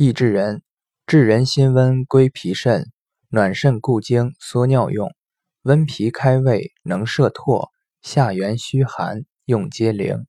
益智仁，治人心温归脾肾，暖肾固精缩尿用，温脾开胃能摄唾，下元虚寒用皆灵。